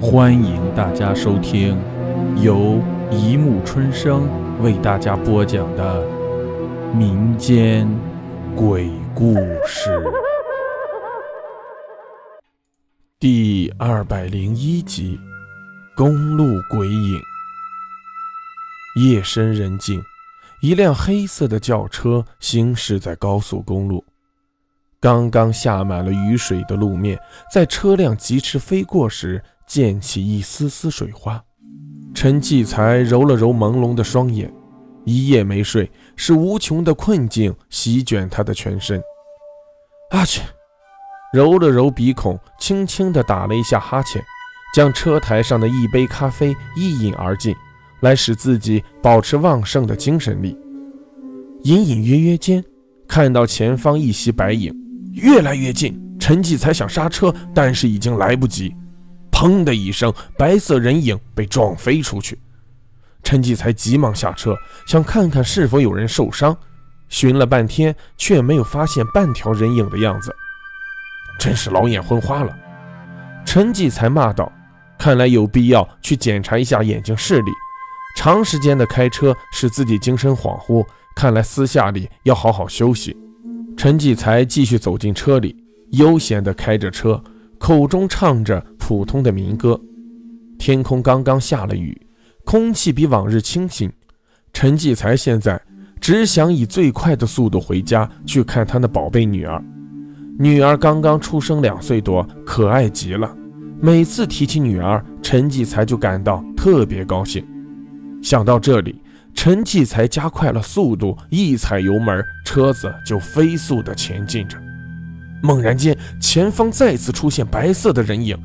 欢迎大家收听由一木春生为大家播讲的民间鬼故事第二百零一集《公路鬼影》。夜深人静，一辆黑色的轿车行驶在高速公路。刚刚下满了雨水的路面，在车辆疾驰飞过时，溅起一丝丝水花。陈继才揉了揉朦胧的双眼，一夜没睡，是无穷的困境席卷他的全身。阿去，揉了揉鼻孔，轻轻地打了一下哈欠，将车台上的一杯咖啡一饮而尽，来使自己保持旺盛的精神力。隐隐约约间，看到前方一袭白影。越来越近，陈继才想刹车，但是已经来不及。砰的一声，白色人影被撞飞出去。陈继才急忙下车，想看看是否有人受伤。寻了半天，却没有发现半条人影的样子。真是老眼昏花了，陈继才骂道：“看来有必要去检查一下眼睛视力。长时间的开车使自己精神恍惚，看来私下里要好好休息。”陈继才继续走进车里，悠闲地开着车，口中唱着普通的民歌。天空刚刚下了雨，空气比往日清新。陈继才现在只想以最快的速度回家去看他那宝贝女儿。女儿刚刚出生两岁多，可爱极了。每次提起女儿，陈继才就感到特别高兴。想到这里。陈继才加快了速度，一踩油门，车子就飞速地前进着。猛然间，前方再次出现白色的人影，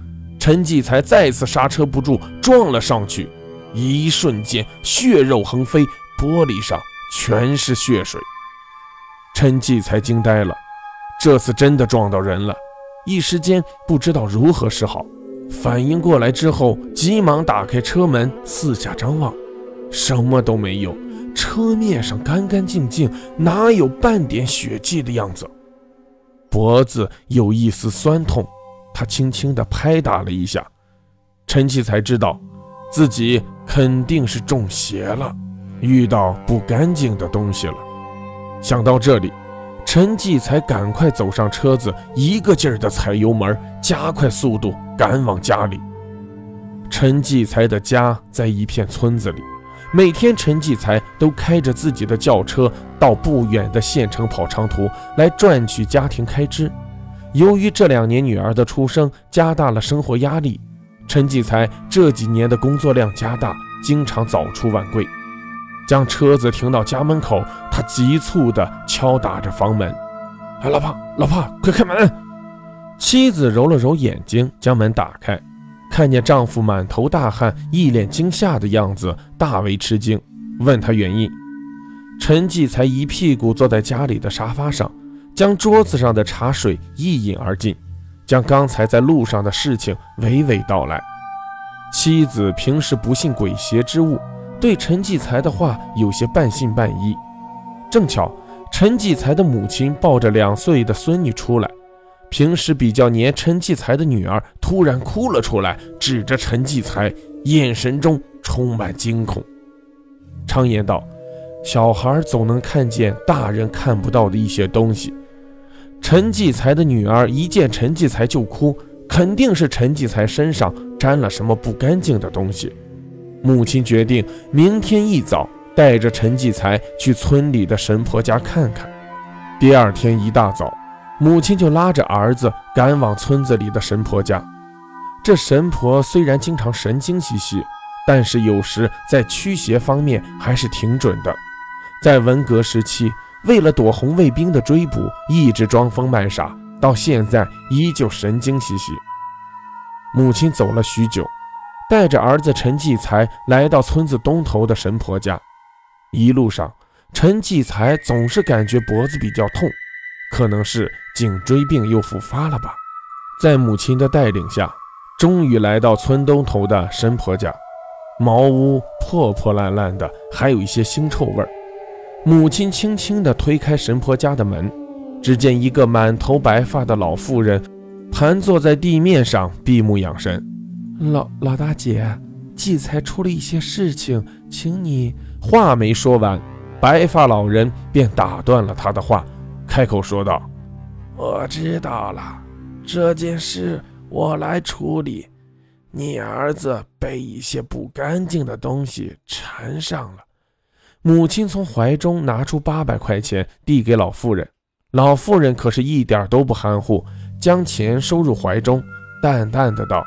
陈继才再次刹车不住，撞了上去。一瞬间，血肉横飞，玻璃上全是血水。陈继才惊呆了，这次真的撞到人了，一时间不知道如何是好。反应过来之后，急忙打开车门，四下张望。什么都没有，车面上干干净净，哪有半点血迹的样子？脖子有一丝酸痛，他轻轻地拍打了一下，陈继才知道自己肯定是中邪了，遇到不干净的东西了。想到这里，陈继才赶快走上车子，一个劲儿地踩油门，加快速度赶往家里。陈继才的家在一片村子里。每天，陈继才都开着自己的轿车到不远的县城跑长途，来赚取家庭开支。由于这两年女儿的出生，加大了生活压力，陈继才这几年的工作量加大，经常早出晚归。将车子停到家门口，他急促地敲打着房门：“哎，老婆，老婆，快开门！”妻子揉了揉眼睛，将门打开。看见丈夫满头大汗、一脸惊吓的样子，大为吃惊，问他原因。陈继才一屁股坐在家里的沙发上，将桌子上的茶水一饮而尽，将刚才在路上的事情娓娓道来。妻子平时不信鬼邪之物，对陈继才的话有些半信半疑。正巧陈继才的母亲抱着两岁的孙女出来。平时比较黏陈继才的女儿突然哭了出来，指着陈继才，眼神中充满惊恐。常言道，小孩总能看见大人看不到的一些东西。陈继才的女儿一见陈继才就哭，肯定是陈继才身上沾了什么不干净的东西。母亲决定明天一早带着陈继才去村里的神婆家看看。第二天一大早。母亲就拉着儿子赶往村子里的神婆家。这神婆虽然经常神经兮兮，但是有时在驱邪方面还是挺准的。在文革时期，为了躲红卫兵的追捕，一直装疯卖傻，到现在依旧神经兮兮。母亲走了许久，带着儿子陈继才来到村子东头的神婆家。一路上，陈继才总是感觉脖子比较痛。可能是颈椎病又复发了吧，在母亲的带领下，终于来到村东头的神婆家。茅屋破破烂烂的，还有一些腥臭味儿。母亲轻轻地推开神婆家的门，只见一个满头白发的老妇人盘坐在地面上闭目养神。老老大姐，季才出了一些事情，请你……话没说完，白发老人便打断了他的话，开口说道：“我知道了，这件事我来处理。你儿子被一些不干净的东西缠上了。”母亲从怀中拿出八百块钱递给老妇人，老妇人可是一点都不含糊，将钱收入怀中，淡淡的道。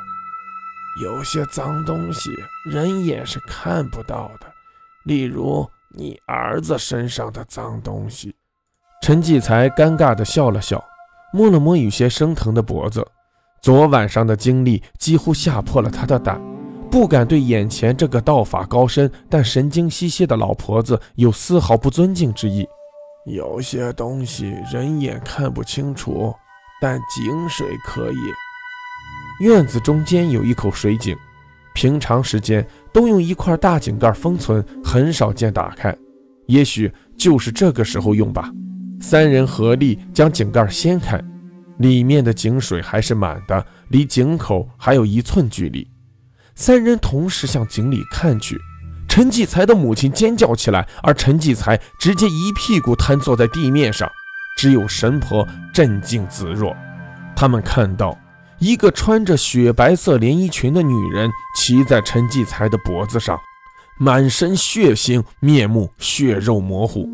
有些脏东西，人眼是看不到的，例如你儿子身上的脏东西。陈继才尴尬的笑了笑，摸了摸有些生疼的脖子。昨晚上的经历几乎吓破了他的胆，不敢对眼前这个道法高深但神经兮兮的老婆子有丝毫不尊敬之意。有些东西人眼看不清楚，但井水可以。院子中间有一口水井，平常时间都用一块大井盖封存，很少见打开。也许就是这个时候用吧。三人合力将井盖掀开，里面的井水还是满的，离井口还有一寸距离。三人同时向井里看去，陈继才的母亲尖叫起来，而陈继才直接一屁股瘫坐在地面上，只有神婆镇静自若。他们看到。一个穿着雪白色连衣裙的女人骑在陈继才的脖子上，满身血腥，面目血肉模糊。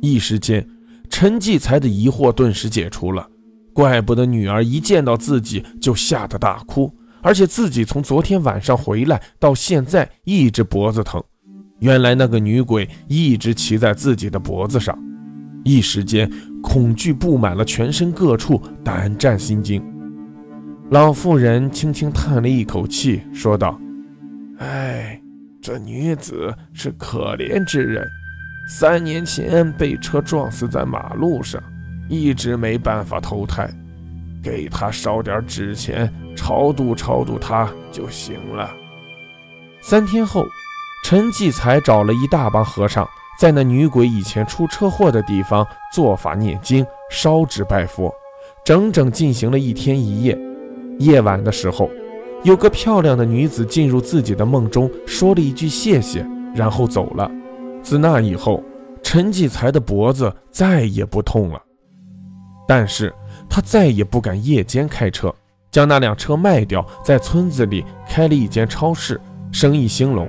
一时间，陈继才的疑惑顿时解除了。怪不得女儿一见到自己就吓得大哭，而且自己从昨天晚上回来到现在一直脖子疼。原来那个女鬼一直骑在自己的脖子上。一时间，恐惧布满了全身各处，胆战心惊。老妇人轻轻叹了一口气，说道：“哎，这女子是可怜之人，三年前被车撞死在马路上，一直没办法投胎。给她烧点纸钱，超度超度他就行了。”三天后，陈继才找了一大帮和尚，在那女鬼以前出车祸的地方做法念经、烧纸拜佛，整整进行了一天一夜。夜晚的时候，有个漂亮的女子进入自己的梦中，说了一句谢谢，然后走了。自那以后，陈继才的脖子再也不痛了。但是他再也不敢夜间开车，将那辆车卖掉，在村子里开了一间超市，生意兴隆。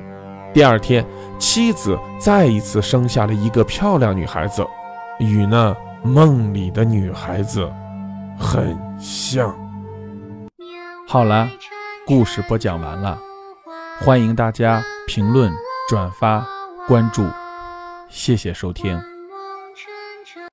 第二天，妻子再一次生下了一个漂亮女孩子，与那梦里的女孩子很像。好了，故事播讲完了，欢迎大家评论、转发、关注，谢谢收听。